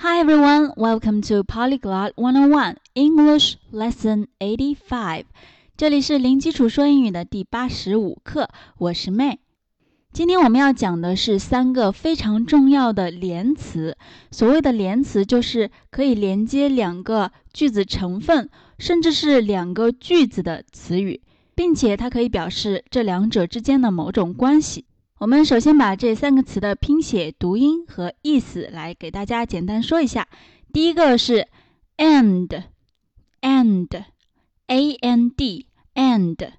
Hi everyone, welcome to Polyglot 101 English Lesson 85. 这里是零基础说英语的第八十五课，我是 May。今天我们要讲的是三个非常重要的连词。所谓的连词，就是可以连接两个句子成分，甚至是两个句子的词语，并且它可以表示这两者之间的某种关系。我们首先把这三个词的拼写、读音和意思来给大家简单说一下。第一个是 and，and，a n d，and，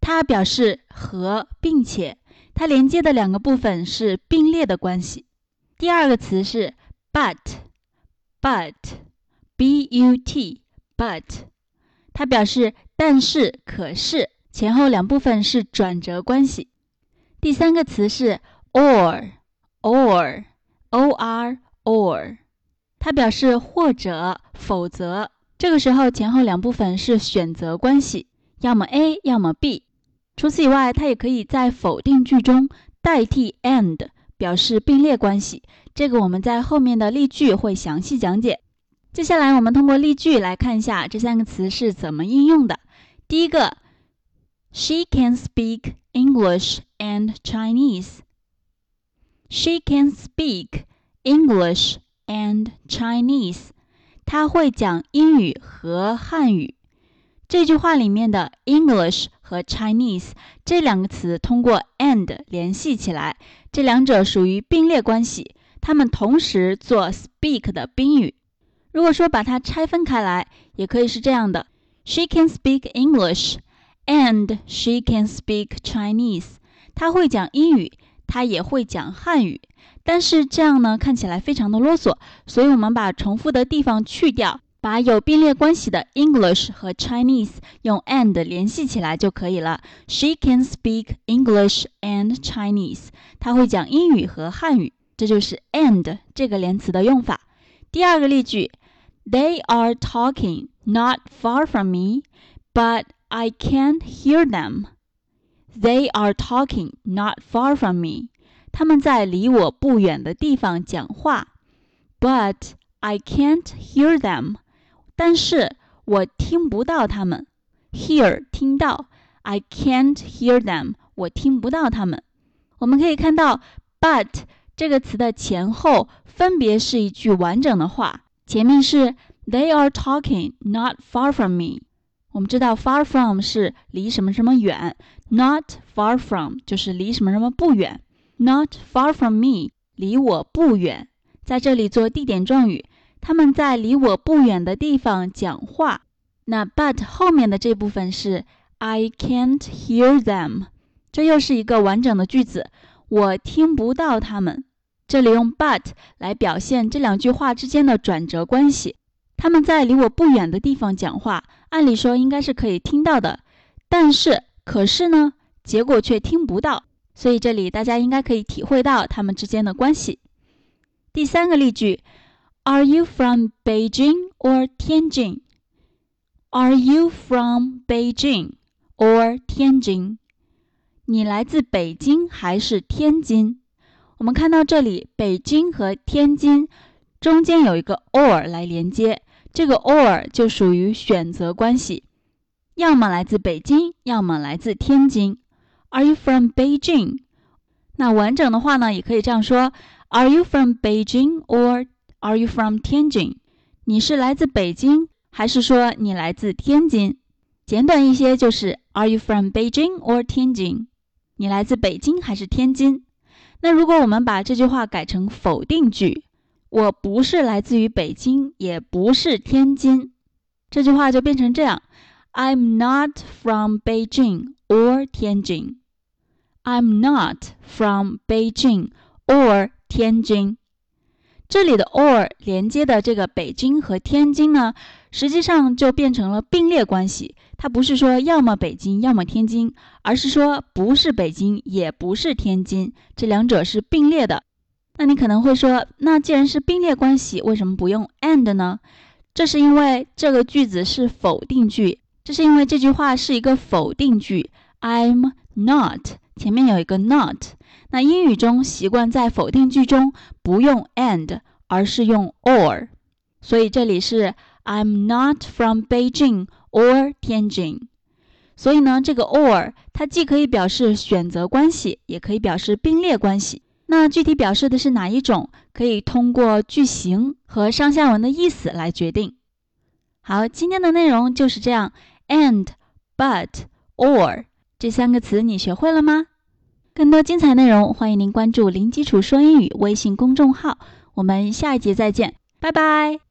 它表示和，并且。它连接的两个部分是并列的关系。第二个词是 but，but，b u t，but，它表示但是、可是，前后两部分是转折关系。第三个词是 or，or，o r or，它表示或者、否则，这个时候前后两部分是选择关系，要么 A，要么 B。除此以外，它也可以在否定句中代替 and 表示并列关系。这个我们在后面的例句会详细讲解。接下来，我们通过例句来看一下这三个词是怎么应用的。第一个 ，She can speak English and Chinese. She can speak English and Chinese. 她会讲英语和汉语。这句话里面的 English 和 Chinese 这两个词通过 and 联系起来，这两者属于并列关系，它们同时做 speak 的宾语。如果说把它拆分开来，也可以是这样的：She can speak English and she can speak Chinese。她会讲英语，她也会讲汉语。但是这样呢，看起来非常的啰嗦，所以我们把重复的地方去掉。把有并列关系的 English 和 Chinese 用 and 联系起来就可以了。She can speak English and Chinese。她会讲英语和汉语。这就是 and 这个连词的用法。第二个例句：They are talking not far from me, but I can't hear them. They are talking not far from me. 他们在离我不远的地方讲话，but I can't hear them. 但是我听不到他们，hear 听到，I can't hear them，我听不到他们。我们可以看到，but 这个词的前后分别是一句完整的话，前面是 They are talking not far from me。 我们知道 far from 是离什么什么远，not far from 就是离什么什么不远，not far from me 离我不远，在这里做地点状语。他们在离我不远的地方讲话。那 but 后面的这部分是 I can't hear them，这又是一个完整的句子，我听不到他们。这里用 but 来表现这两句话之间的转折关系。他们在离我不远的地方讲话，按理说应该是可以听到的，但是可是呢，结果却听不到。所以这里大家应该可以体会到他们之间的关系。第三个例句。Are you from Beijing or Tianjin? Are you from Beijing or Tianjin? 你来自北京还是天津？我们看到这里，北京和天津中间有一个 or 来连接，这个 or 就属于选择关系，要么来自北京，要么来自天津。Are you from Beijing？那完整的话呢，也可以这样说：Are you from Beijing or Are you from Tianjin？你是来自北京，还是说你来自天津？简短一些就是 Are you from Beijing or Tianjin？你来自北京还是天津？那如果我们把这句话改成否定句，我不是来自于北京，也不是天津，这句话就变成这样：I'm not from Beijing or Tianjin。I'm not from Beijing or Tianjin。这里的 or 连接的这个北京和天津呢，实际上就变成了并列关系。它不是说要么北京，要么天津，而是说不是北京，也不是天津，这两者是并列的。那你可能会说，那既然是并列关系，为什么不用 and 呢？这是因为这个句子是否定句，这是因为这句话是一个否定句。I'm not 前面有一个 not。那英语中习惯在否定句中不用 and，而是用 or。所以这里是 I'm not from Beijing or Tianjin。所以呢，这个 or 它既可以表示选择关系，也可以表示并列关系。那具体表示的是哪一种，可以通过句型和上下文的意思来决定。好，今天的内容就是这样。and、but、or 这三个词你学会了吗？更多精彩内容，欢迎您关注“零基础说英语”微信公众号。我们下一节再见，拜拜。